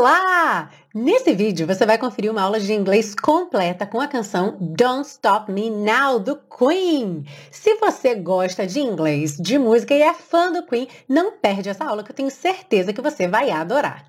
Olá! Nesse vídeo você vai conferir uma aula de inglês completa com a canção Don't Stop Me Now do Queen. Se você gosta de inglês, de música e é fã do Queen, não perde essa aula que eu tenho certeza que você vai adorar.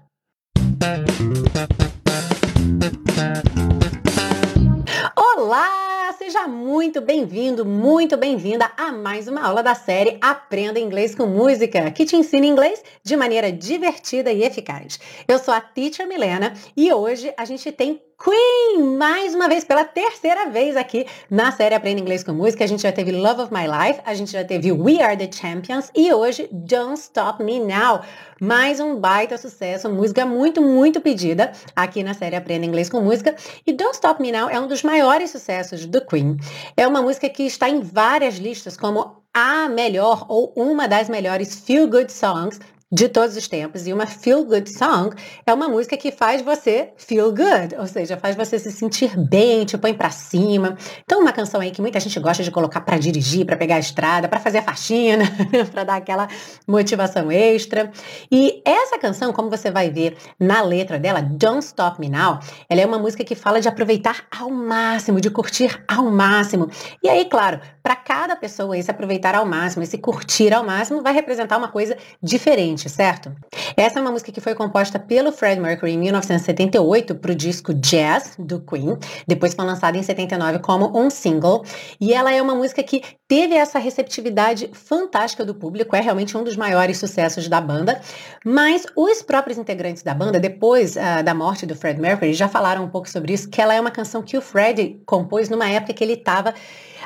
Olá! Seja muito bem-vindo, muito bem-vinda a mais uma aula da série Aprenda Inglês com Música, que te ensina inglês de maneira divertida e eficaz. Eu sou a Teacher Milena e hoje a gente tem Queen, mais uma vez, pela terceira vez aqui na série Aprenda Inglês com Música. A gente já teve Love of My Life, a gente já teve We Are the Champions e hoje Don't Stop Me Now. Mais um baita sucesso, música muito, muito pedida aqui na série Aprenda Inglês com Música. E Don't Stop Me Now é um dos maiores sucessos do Queen. É uma música que está em várias listas como a melhor ou uma das melhores feel good songs de todos os tempos. E uma feel good song é uma música que faz você feel good, ou seja, faz você se sentir bem, te põe para cima. Então, uma canção aí que muita gente gosta de colocar para dirigir, para pegar a estrada, para fazer a faxina, para dar aquela motivação extra. E essa canção, como você vai ver na letra dela, Don't Stop Me Now, ela é uma música que fala de aproveitar ao máximo, de curtir ao máximo. E aí, claro, para cada pessoa esse aproveitar ao máximo, esse curtir ao máximo vai representar uma coisa diferente, certo? Essa é uma música que foi composta pelo Fred Mercury em 1978 para o disco Jazz do Queen, depois foi lançada em 79 como um single, e ela é uma música que teve essa receptividade fantástica do público, é realmente um dos maiores sucessos da banda, mas os próprios integrantes da banda, depois uh, da morte do Fred Mercury, já falaram um pouco sobre isso, que ela é uma canção que o Fred compôs numa época que ele estava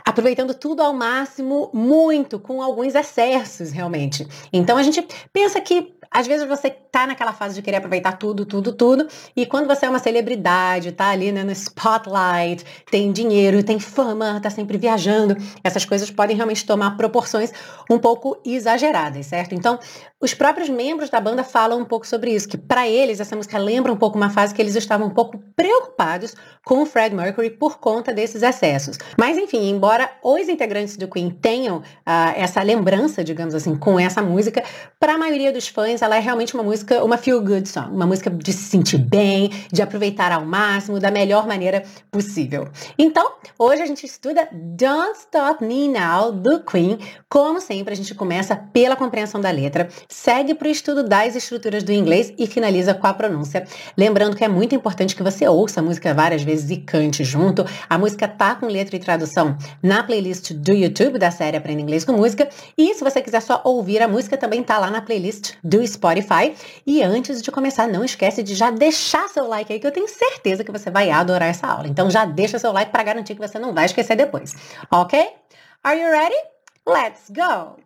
aproveitando tudo ao máximo, muito, com alguns excessos, realmente. Então a gente pensa que às vezes você tá naquela fase de querer aproveitar tudo, tudo, tudo, e quando você é uma celebridade, tá ali né, no spotlight, tem dinheiro, tem fama, tá sempre viajando, essas coisas podem realmente tomar proporções um pouco exageradas, certo? Então, os próprios membros da banda falam um pouco sobre isso, que para eles essa música lembra um pouco uma fase que eles estavam um pouco preocupados com o Fred Mercury por conta desses excessos. Mas enfim, embora os integrantes do Queen tenham uh, essa lembrança, digamos assim, com essa música, para a maioria dos fãs ela é realmente uma música, uma feel good song, uma música de se sentir bem, de aproveitar ao máximo, da melhor maneira possível. Então, hoje a gente estuda Don't Stop Me Now do Queen. Como sempre, a gente começa pela compreensão da letra, segue para o estudo das estruturas do inglês e finaliza com a pronúncia. Lembrando que é muito importante que você ouça a música várias vezes e cante junto. A música tá com letra e tradução na playlist do YouTube da série Aprenda Inglês com Música. E se você quiser só ouvir a música, também tá lá na playlist do Spotify. E antes de começar, não esquece de já deixar seu like aí, que eu tenho certeza que você vai adorar essa aula. Então já deixa seu like para garantir que você não vai esquecer depois. Ok? Are you ready? Let's go!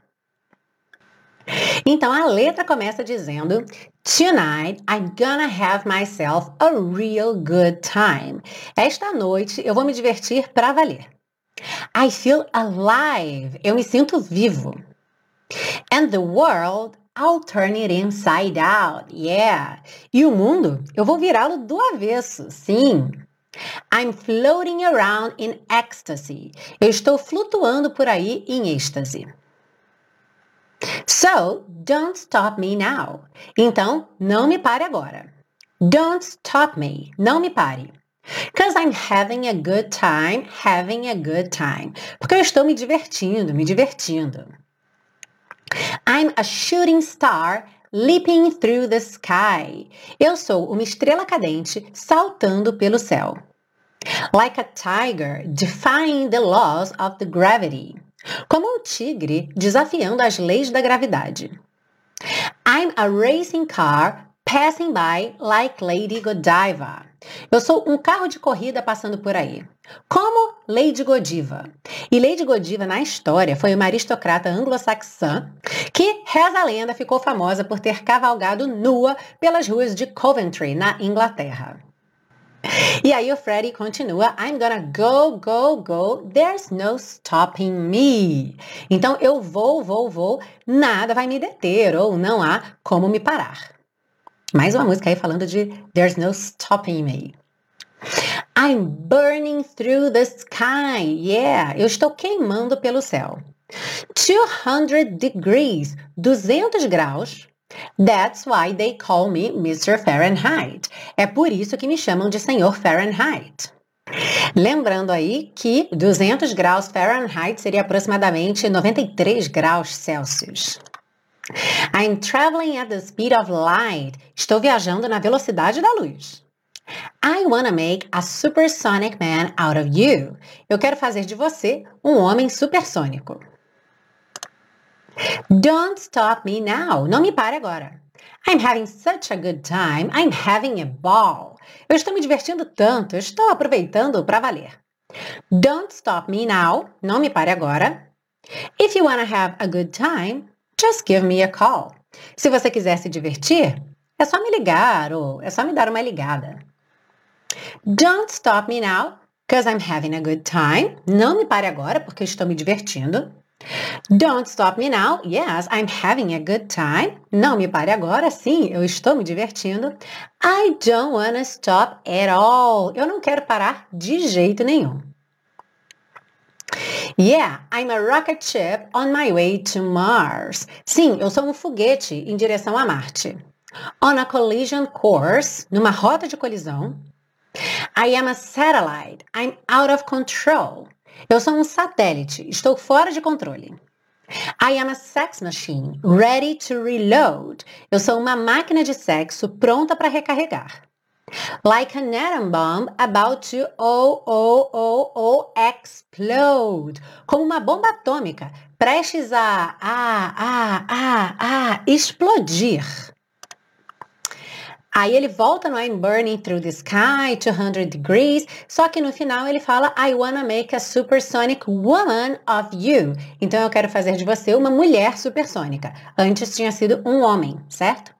Então a letra começa dizendo Tonight I'm gonna have myself a real good time. Esta noite eu vou me divertir para valer. I feel alive. Eu me sinto vivo. And the world I'll turn it inside out. Yeah. E o mundo, eu vou virá-lo do avesso. Sim. I'm floating around in ecstasy. Eu estou flutuando por aí em êxtase. So, don't stop me now. Então, não me pare agora. Don't stop me. Não me pare. Because I'm having a good time, having a good time. Porque eu estou me divertindo, me divertindo. I'm a shooting star leaping through the sky. Eu sou uma estrela cadente saltando pelo céu. Like a tiger defying the laws of the gravity. Como um tigre desafiando as leis da gravidade. I'm a racing car passing by like Lady Godiva. Eu sou um carro de corrida passando por aí. Como Lady Godiva. E Lady Godiva, na história, foi uma aristocrata anglo-saxã que, reza a lenda, ficou famosa por ter cavalgado nua pelas ruas de Coventry, na Inglaterra. E aí o Freddy continua, I'm gonna go, go, go, there's no stopping me. Então eu vou, vou, vou, nada vai me deter, ou não há como me parar. Mais uma música aí falando de There's no stopping me. I'm burning through the sky. Yeah, eu estou queimando pelo céu. 200 degrees, 200 graus. That's why they call me Mr. Fahrenheit. É por isso que me chamam de Senhor Fahrenheit. Lembrando aí que 200 graus Fahrenheit seria aproximadamente 93 graus Celsius. I'm traveling at the speed of light. Estou viajando na velocidade da luz. I wanna make a supersonic man out of you. Eu quero fazer de você um homem supersônico. Don't stop me now. Não me pare agora. I'm having such a good time. I'm having a ball. Eu estou me divertindo tanto. Eu estou aproveitando para valer. Don't stop me now. Não me pare agora. If you wanna have a good time, just give me a call. Se você quiser se divertir, é só me ligar ou é só me dar uma ligada. Don't stop me now, because I'm having a good time. Não me pare agora, porque estou me divertindo. Don't stop me now. Yes, I'm having a good time. Não me pare agora. Sim, eu estou me divertindo. I don't wanna stop at all. Eu não quero parar de jeito nenhum. Yeah, I'm a rocket ship on my way to Mars. Sim, eu sou um foguete em direção a Marte. On a collision course, numa rota de colisão. I am a satellite. I'm out of control. Eu sou um satélite. Estou fora de controle. I am a sex machine, ready to reload. Eu sou uma máquina de sexo pronta para recarregar. Like an atom bomb about to oh, oh, oh, oh, explode. Como uma bomba atômica, prestes a, a, a, a, a explodir. Aí ele volta no I'm burning through the sky, 200 degrees, só que no final ele fala I wanna make a supersonic woman of you. Então eu quero fazer de você uma mulher supersônica. Antes tinha sido um homem, certo?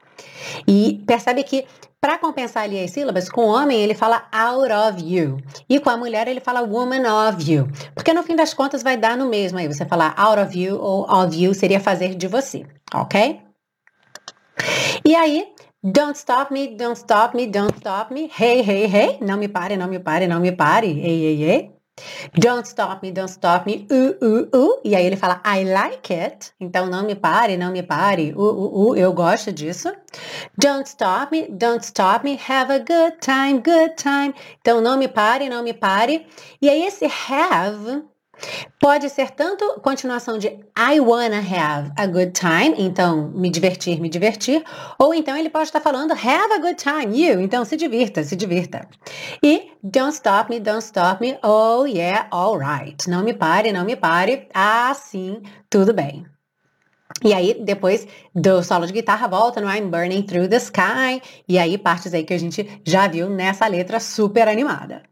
E percebe que para compensar ali as sílabas, com o homem ele fala out of you. E com a mulher ele fala woman of you. Porque no fim das contas vai dar no mesmo aí. Você falar out of you ou of you seria fazer de você, ok? E aí, Don't stop me, don't stop me, don't stop me. Hey, hey, hey. Não me pare, não me pare, não me pare. Ei, ei, ei. Don't stop me, don't stop me. Uh, uh, uh. E aí ele fala I like it. Então não me pare, não me pare. Uh, uh, uh. Eu gosto disso. Don't stop me, don't stop me. Have a good time, good time. Então não me pare, não me pare. E aí esse have Pode ser tanto continuação de I wanna have a good time, então me divertir, me divertir, ou então ele pode estar falando have a good time, you, então se divirta, se divirta. E don't stop me, don't stop me, oh yeah, alright. Não me pare, não me pare, ah sim, tudo bem. E aí, depois do solo de guitarra, volta no I'm Burning Through the Sky. E aí, partes aí que a gente já viu nessa letra super animada.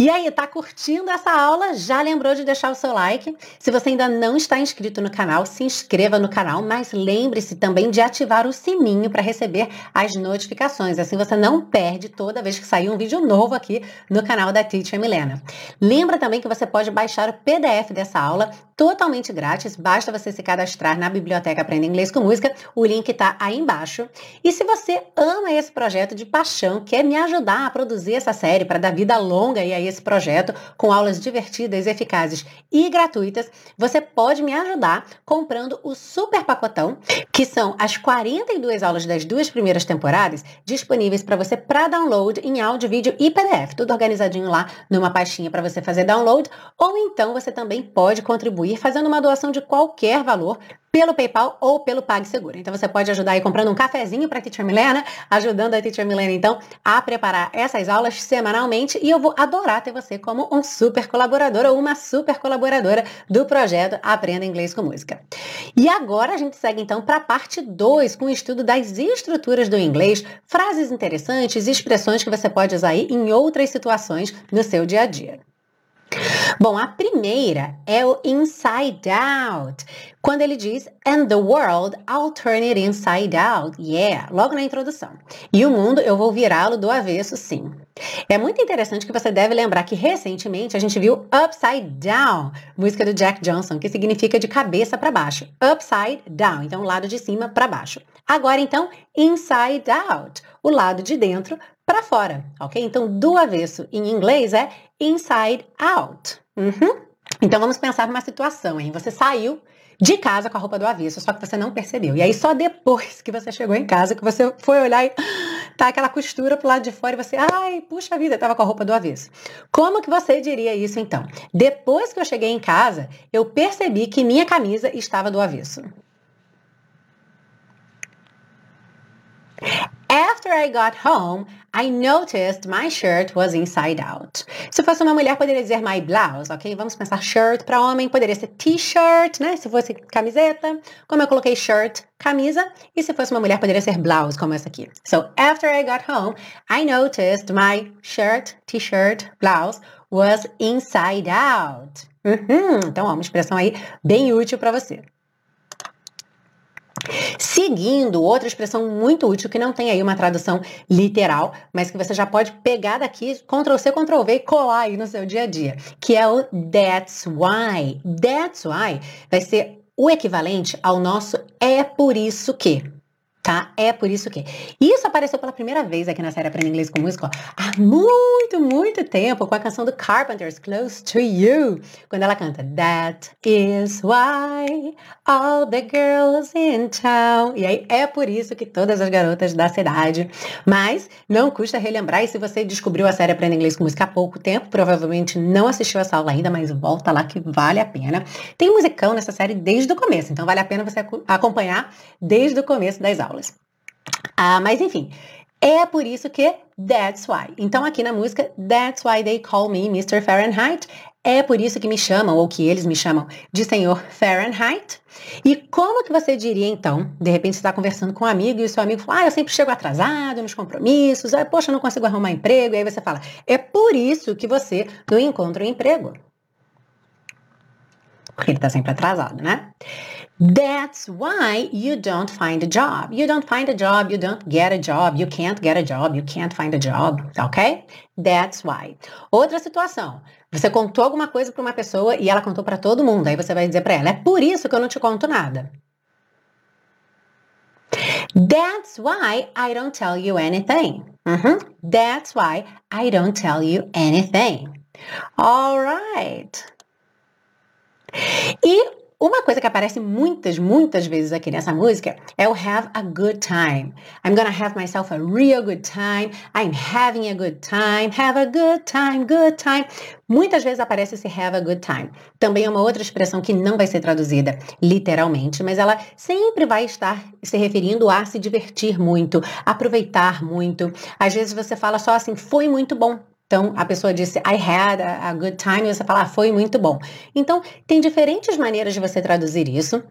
E aí, tá curtindo essa aula? Já lembrou de deixar o seu like? Se você ainda não está inscrito no canal, se inscreva no canal, mas lembre-se também de ativar o sininho para receber as notificações. Assim você não perde toda vez que sair um vídeo novo aqui no canal da Teacher Milena. Lembra também que você pode baixar o PDF dessa aula totalmente grátis, basta você se cadastrar na biblioteca Aprenda Inglês com Música, o link está aí embaixo. E se você ama esse projeto de paixão, quer me ajudar a produzir essa série para dar vida longa e aí esse projeto com aulas divertidas, eficazes e gratuitas, você pode me ajudar comprando o super pacotão, que são as 42 aulas das duas primeiras temporadas disponíveis para você para download em áudio, vídeo e PDF, tudo organizadinho lá numa pastinha para você fazer download, ou então você também pode contribuir fazendo uma doação de qualquer valor pelo PayPal ou pelo PagSeguro. Então você pode ajudar aí comprando um cafezinho para a Teacher Milena, ajudando a Teacher Milena então a preparar essas aulas semanalmente e eu vou adorar ter você como um super colaborador ou uma super colaboradora do projeto Aprenda Inglês com Música. E agora a gente segue então para a parte 2 com o estudo das estruturas do inglês, frases interessantes e expressões que você pode usar aí em outras situações no seu dia a dia. Bom, a primeira é o inside out. Quando ele diz and the world I'll turn it inside out. Yeah, logo na introdução. E o mundo eu vou virá-lo do avesso, sim. É muito interessante que você deve lembrar que recentemente a gente viu Upside Down, música do Jack Johnson, que significa de cabeça para baixo. Upside down, então lado de cima para baixo. Agora então, inside out, o lado de dentro para fora, ok? Então, do avesso em inglês é inside out. Uhum. Então, vamos pensar numa situação, hein? Você saiu de casa com a roupa do avesso, só que você não percebeu. E aí só depois que você chegou em casa que você foi olhar e tá aquela costura pro lado de fora e você, ai, puxa vida, tava com a roupa do avesso. Como que você diria isso então? Depois que eu cheguei em casa, eu percebi que minha camisa estava do avesso. After I got home, I noticed my shirt was inside out. Se fosse uma mulher, poderia dizer my blouse, ok? Vamos pensar shirt para homem, poderia ser t-shirt, né? Se fosse camiseta, como eu coloquei shirt, camisa, e se fosse uma mulher, poderia ser blouse, como essa aqui. So, after I got home, I noticed my shirt, t-shirt, blouse was inside out. Uhum. Então, ó, uma expressão aí bem útil para você. Seguindo, outra expressão muito útil que não tem aí uma tradução literal, mas que você já pode pegar daqui, Ctrl C, Ctrl V e colar aí no seu dia a dia, que é o that's why. That's why vai ser o equivalente ao nosso é por isso que tá? É por isso que. Isso apareceu pela primeira vez aqui na série Aprenda Inglês com Música há muito, muito tempo com a canção do Carpenters, Close to You, quando ela canta That is why all the girls in town. E aí é por isso que todas as garotas da cidade. Mas não custa relembrar, e se você descobriu a série Aprenda Inglês com Música há pouco tempo, provavelmente não assistiu essa aula ainda, mas volta lá que vale a pena. Tem musicão nessa série desde o começo, então vale a pena você acompanhar desde o começo das aulas. Ah, mas enfim, é por isso que That's Why. Então aqui na música That's Why They Call Me Mr. Fahrenheit. É por isso que me chamam, ou que eles me chamam, de Senhor Fahrenheit. E como que você diria então? De repente você está conversando com um amigo e o seu amigo fala, ah, eu sempre chego atrasado nos compromissos, ah, poxa, eu não consigo arrumar emprego. E aí você fala, é por isso que você não encontra um emprego. Porque ele está sempre atrasado, né? That's why you don't find a job. You don't find a job, you don't get a job, you can't get a job, you can't find a job, ok? That's why. Outra situação. Você contou alguma coisa para uma pessoa e ela contou para todo mundo. Aí você vai dizer para ela: "É por isso que eu não te conto nada." That's why I don't tell you anything. Uhum. That's why I don't tell you anything. All right. E uma coisa que aparece muitas, muitas vezes aqui nessa música é o have a good time. I'm gonna have myself a real good time. I'm having a good time. Have a good time, good time. Muitas vezes aparece esse have a good time. Também é uma outra expressão que não vai ser traduzida literalmente, mas ela sempre vai estar se referindo a se divertir muito, aproveitar muito. Às vezes você fala só assim, foi muito bom. Então, a pessoa disse, I had a, a good time, e você fala, ah, foi muito bom. Então, tem diferentes maneiras de você traduzir isso.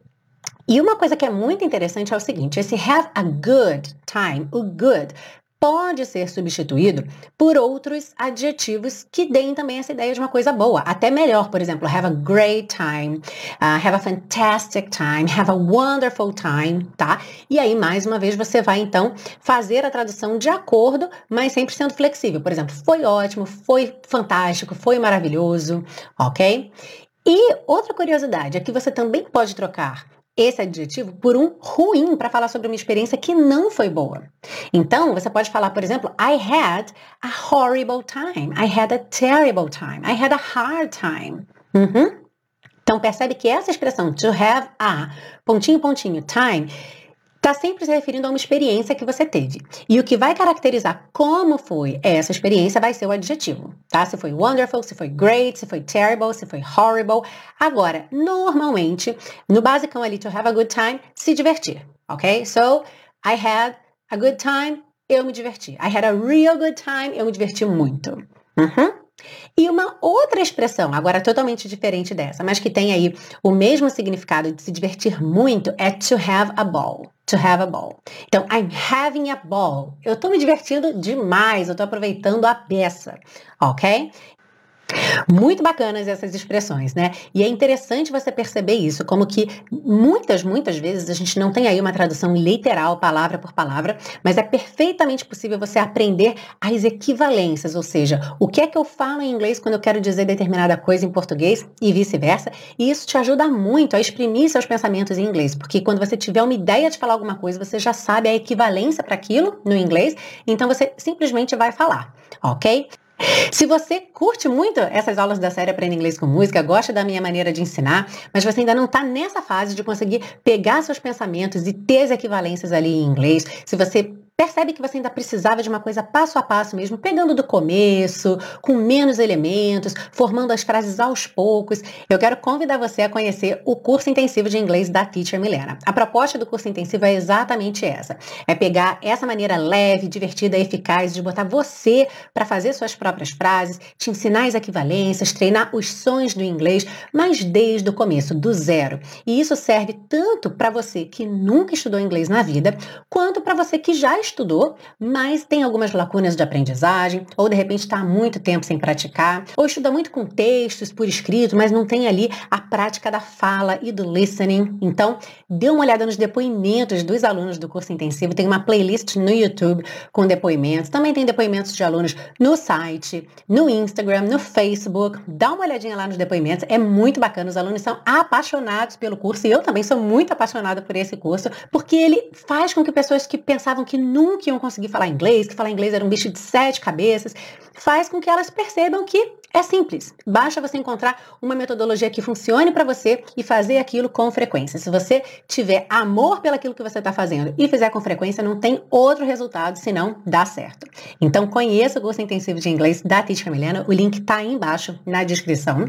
E uma coisa que é muito interessante é o seguinte: esse have a good time, o good, pode ser substituído por outros adjetivos que deem também essa ideia de uma coisa boa, até melhor, por exemplo, have a great time, uh, have a fantastic time, have a wonderful time, tá? E aí, mais uma vez, você vai então fazer a tradução de acordo, mas sempre sendo flexível. Por exemplo, foi ótimo, foi fantástico, foi maravilhoso, ok? E outra curiosidade é que você também pode trocar esse adjetivo por um ruim para falar sobre uma experiência que não foi boa. Então, você pode falar, por exemplo, I had a horrible time. I had a terrible time. I had a hard time. Uhum. Então, percebe que essa expressão to have a pontinho, pontinho, time está sempre se referindo a uma experiência que você teve. E o que vai caracterizar como foi essa experiência vai ser o adjetivo, tá? Se foi wonderful, se foi great, se foi terrible, se foi horrible. Agora, normalmente, no basicão ali, to have a good time, se divertir, ok? So, I had a good time, eu me diverti. I had a real good time, eu me diverti muito. Uhum. E uma outra expressão, agora totalmente diferente dessa, mas que tem aí o mesmo significado de se divertir muito, é to have a ball. To have a ball. Então, I'm having a ball. Eu estou me divertindo demais, eu estou aproveitando a peça, ok? Muito bacanas essas expressões, né? E é interessante você perceber isso, como que muitas, muitas vezes a gente não tem aí uma tradução literal, palavra por palavra, mas é perfeitamente possível você aprender as equivalências, ou seja, o que é que eu falo em inglês quando eu quero dizer determinada coisa em português e vice-versa, e isso te ajuda muito a exprimir seus pensamentos em inglês, porque quando você tiver uma ideia de falar alguma coisa, você já sabe a equivalência para aquilo no inglês, então você simplesmente vai falar, ok? Se você curte muito essas aulas da série Aprenda Inglês com Música, gosta da minha maneira de ensinar, mas você ainda não está nessa fase de conseguir pegar seus pensamentos e ter as equivalências ali em inglês, se você percebe que você ainda precisava de uma coisa passo a passo mesmo, pegando do começo, com menos elementos, formando as frases aos poucos, eu quero convidar você a conhecer o curso intensivo de inglês da Teacher Milena. A proposta do curso intensivo é exatamente essa: é pegar essa maneira leve, divertida e eficaz de botar você para fazer suas próprias frases, te ensinar as equivalências, treinar os sons do inglês, mas desde o começo, do zero. E isso serve tanto para você que nunca estudou inglês na vida, quanto para você que já estudou, mas tem algumas lacunas de aprendizagem, ou de repente está há muito tempo sem praticar, ou estuda muito com textos por escrito, mas não tem ali a prática da fala e do listening. Então, dê uma olhada nos depoimentos dos alunos do curso intensivo. Tem uma playlist no YouTube com depoimentos. Também tem depoimentos de alunos no site, no Instagram, no Facebook. Dá uma olhadinha lá nos depoimentos. É muito bacana. Os alunos são apaixonados pelo curso e eu também sou muito apaixonada por esse curso, porque ele faz com que pessoas que pensavam que nunca iam conseguir falar inglês, que falar inglês era um bicho de sete cabeças, faz com que elas percebam que é simples. Basta você encontrar uma metodologia que funcione para você e fazer aquilo com frequência. Se você tiver amor pelaquilo que você está fazendo e fizer com frequência, não tem outro resultado senão dar certo. Então conheça o curso intensivo de inglês da Títica Milena. O link está aí embaixo na descrição.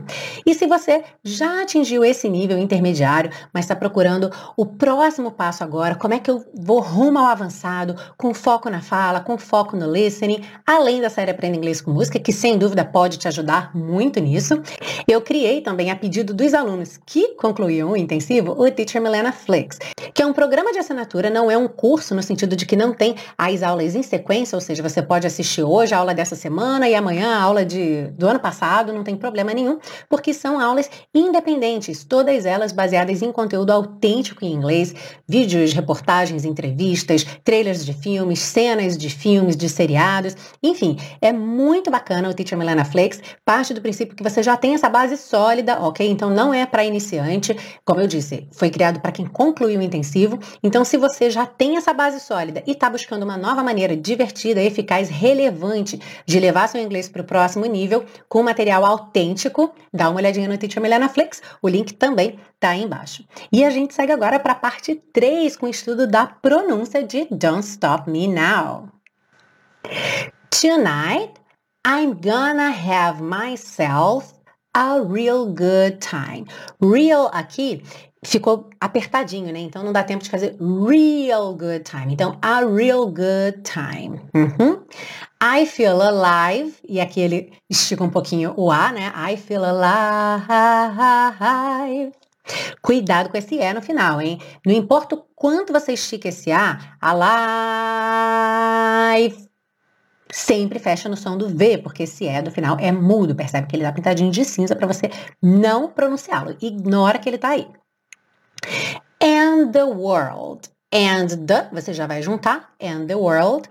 E se você já atingiu esse nível intermediário, mas está procurando o próximo passo agora, como é que eu vou rumo ao avançado, com foco na fala, com foco no listening, além da série Aprenda Inglês com Música, que sem dúvida pode te ajudar muito nisso. Eu criei também, a pedido dos alunos que concluíam o intensivo, o Teacher Milena Flix, que é um programa de assinatura, não é um curso no sentido de que não tem as aulas em sequência, ou seja, você pode assistir hoje a aula dessa semana e amanhã a aula de, do ano passado, não tem problema nenhum, porque são aulas independentes, todas elas baseadas em conteúdo autêntico em inglês, vídeos, reportagens, entrevistas, trailers de filmes, cenas de filmes, de seriados, enfim, é muito bacana o Teacher Milena Flix parte do princípio que você já tem essa base sólida, ok? Então não é para iniciante, como eu disse, foi criado para quem concluiu o intensivo. Então, se você já tem essa base sólida e está buscando uma nova maneira divertida, eficaz, relevante de levar seu inglês para o próximo nível, com material autêntico, dá uma olhadinha no Teacher Milena Flix, o link também está aí embaixo. E a gente segue agora para a parte 3 com o estudo da pronúncia de Don't Stop Me Now. Tonight, I'm gonna have myself a real good time. Real aqui ficou apertadinho, né? Então não dá tempo de fazer real good time. Então, a real good time. Uhum. I feel alive. E aqui ele estica um pouquinho o A, né? I feel alive. Cuidado com esse E no final, hein? Não importa o quanto você estica esse A, alive sempre fecha no som do V, porque esse E do final é mudo, percebe que ele dá pintadinho de cinza para você não pronunciá-lo. Ignora que ele tá aí. And the world. And the, você já vai juntar, and the world.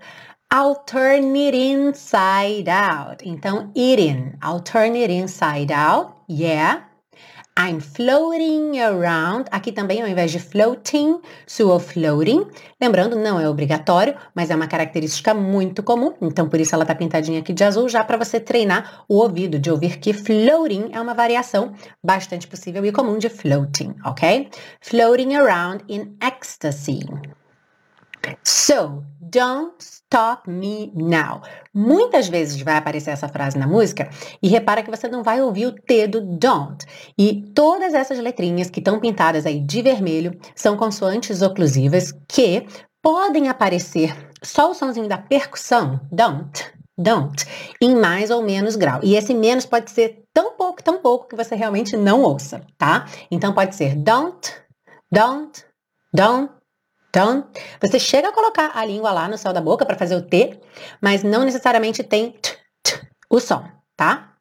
I'll turn it inside out. Então, it in. I'll turn it inside out. Yeah. I'm floating around. Aqui também, ao invés de floating, soa floating. Lembrando, não é obrigatório, mas é uma característica muito comum. Então, por isso ela tá pintadinha aqui de azul, já para você treinar o ouvido, de ouvir que floating é uma variação bastante possível e comum de floating, ok? Floating around in ecstasy. So, don't stop me now. Muitas vezes vai aparecer essa frase na música e repara que você não vai ouvir o T do don't. E todas essas letrinhas que estão pintadas aí de vermelho são consoantes oclusivas que podem aparecer só o somzinho da percussão, don't, don't, em mais ou menos grau. E esse menos pode ser tão pouco, tão pouco que você realmente não ouça, tá? Então pode ser don't, don't, don't, então, você chega a colocar a língua lá no céu da boca para fazer o T, mas não necessariamente tem t, t, o som, tá?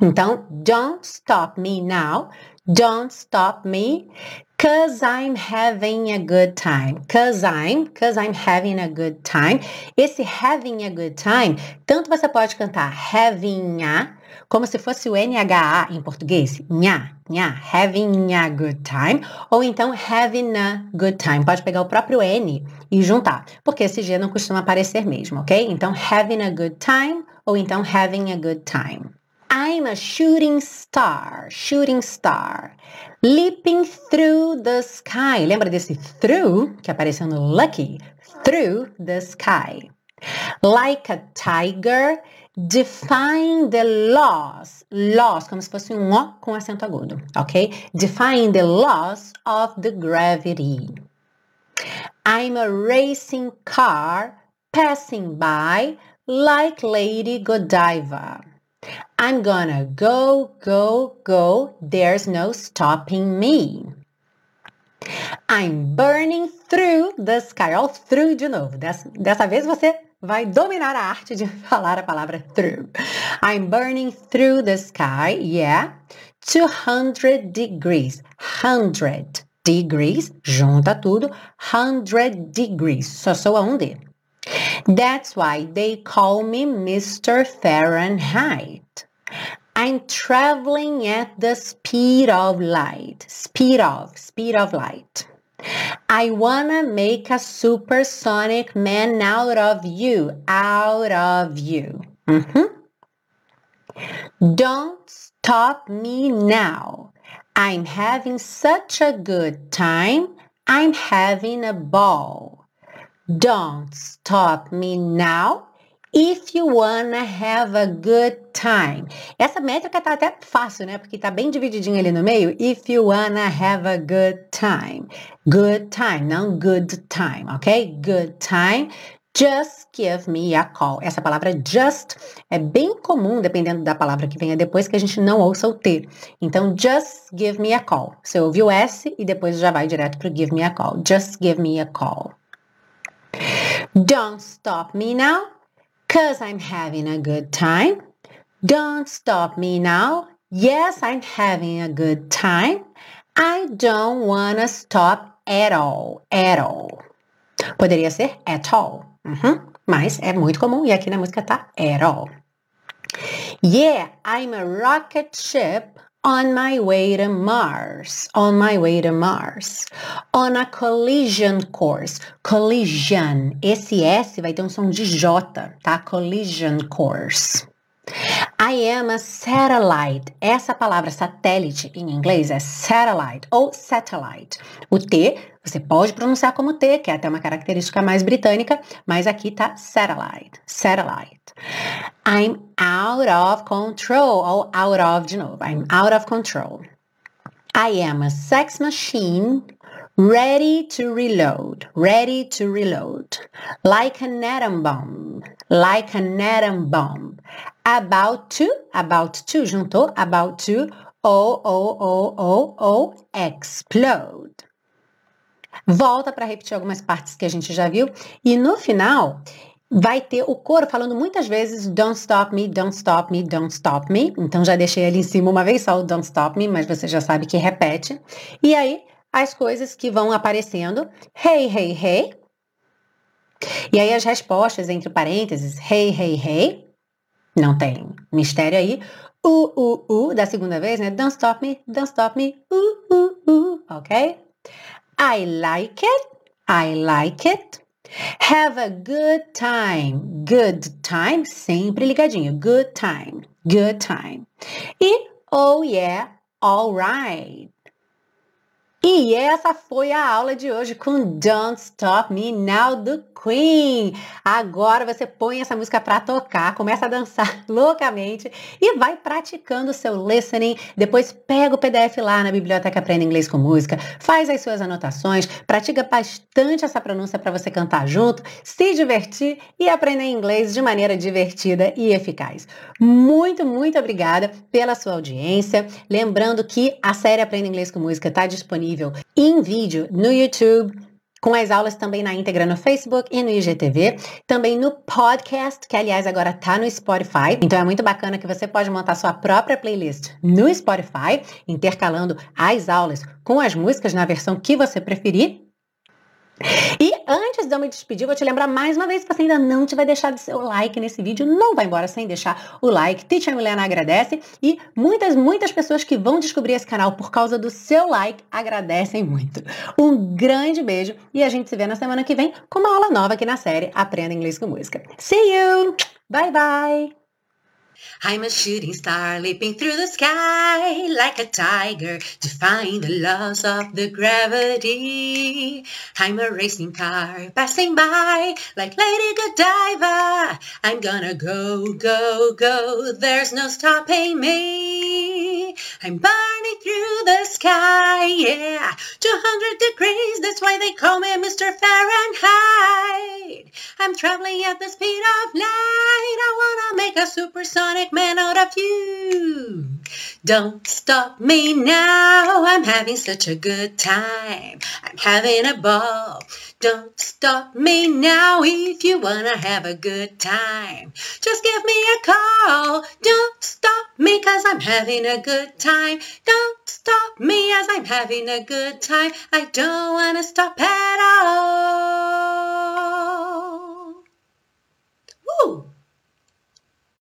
Então, don't stop me now. Don't stop me. Cause I'm having a good time. Cause I'm, cause I'm having a good time. Esse having a good time, tanto você pode cantar having a, como se fosse o NHA em português, nha, nha, having a good time, ou então having a good time. Pode pegar o próprio N e juntar, porque esse G não costuma aparecer mesmo, ok? Então, having a good time ou então having a good time. I'm a shooting star, shooting star, leaping through the sky. Lembra desse through que apareceu no Lucky? Through the sky. Like a tiger, defying the laws. Laws, como se fosse um O com acento agudo, ok? Defying the laws of the gravity. I'm a racing car passing by like Lady Godiva. I'm gonna go, go, go. There's no stopping me. I'm burning through the sky. All through de novo. Dessa, dessa vez você vai dominar a arte de falar a palavra through. I'm burning through the sky. Yeah. 200 degrees. 100 degrees. Junta tudo. 100 degrees. Só soa um D. That's why they call me Mr. Fahrenheit. I'm traveling at the speed of light. Speed of, speed of light. I wanna make a supersonic man out of you, out of you. Mm-hmm. Don't stop me now. I'm having such a good time. I'm having a ball. Don't stop me now if you wanna have a good time. Essa métrica tá até fácil, né? Porque tá bem divididinho ali no meio. If you wanna have a good time. Good time, não good time, ok? Good time. Just give me a call. Essa palavra just é bem comum, dependendo da palavra que venha depois, que a gente não ouça o T. Então, just give me a call. Você ouve o S e depois já vai direto para give me a call. Just give me a call. Don't stop me now, cause I'm having a good time. Don't stop me now. Yes, I'm having a good time. I don't wanna stop at all, at all. Poderia ser at all, uhum. mas é muito comum e aqui na música tá at all. Yeah, I'm a rocket ship on my way to Mars, on my way to Mars, on a collision course, collision, esse S vai ter um som de J, tá? Collision course. I am a satellite. Essa palavra satélite em inglês é satellite ou satellite. O T você pode pronunciar como T, que é até uma característica mais britânica, mas aqui tá satellite. Satellite. I'm out of control. Ou out of de novo. I'm out of control. I am a sex machine ready to reload, ready to reload, like an atom bomb, like an atom bomb, about to, about to, juntou, about to, o, o, o, o, o, explode. Volta para repetir algumas partes que a gente já viu e no final vai ter o coro falando muitas vezes don't stop me, don't stop me, don't stop me. Então já deixei ali em cima uma vez só o don't stop me, mas você já sabe que repete. E aí as coisas que vão aparecendo, hey, hey, hey. E aí as respostas entre parênteses, hey, hey, hey. Não tem mistério aí. Uh, uh, uh, da segunda vez, né? Don't stop me, don't stop me, uh, uh, uh, ok? I like it, I like it. Have a good time, good time, sempre ligadinho, good time, good time. E, oh yeah, all right. E essa foi a aula de hoje com Don't Stop Me Now do Queen. Agora você põe essa música para tocar, começa a dançar loucamente e vai praticando o seu listening. Depois pega o PDF lá na biblioteca Aprenda Inglês com Música, faz as suas anotações, pratica bastante essa pronúncia para você cantar junto, se divertir e aprender inglês de maneira divertida e eficaz. Muito, muito obrigada pela sua audiência. Lembrando que a série Aprenda Inglês com Música está disponível em vídeo no YouTube com as aulas também na íntegra no Facebook e no IGTV, também no podcast, que aliás agora está no Spotify. Então é muito bacana que você pode montar sua própria playlist no Spotify, intercalando as aulas com as músicas na versão que você preferir. E antes de eu me despedir, vou te lembrar mais uma vez que você ainda não tiver deixado seu like nesse vídeo, não vai embora sem deixar o like. Teacher Milena agradece e muitas, muitas pessoas que vão descobrir esse canal por causa do seu like agradecem muito. Um grande beijo e a gente se vê na semana que vem com uma aula nova aqui na série Aprenda Inglês com Música. See you! Bye bye! I'm a shooting star leaping through the sky like a tiger, defying the laws of the gravity. I'm a racing car passing by like Lady Godiva. I'm gonna go, go, go, there's no stopping me. I'm burning through the sky, yeah, 200 degrees, that's why they call me Mr. Fahrenheit. I'm traveling at the speed of light, I wanna make a supersonic man out of you. Don't stop me now. I'm having such a good time. I'm having a ball. Don't stop me now if you wanna have a good time. Just give me a call. Don't stop me cause I'm having a good time. Don't stop me as I'm having a good time. I don't wanna stop at all. Woo!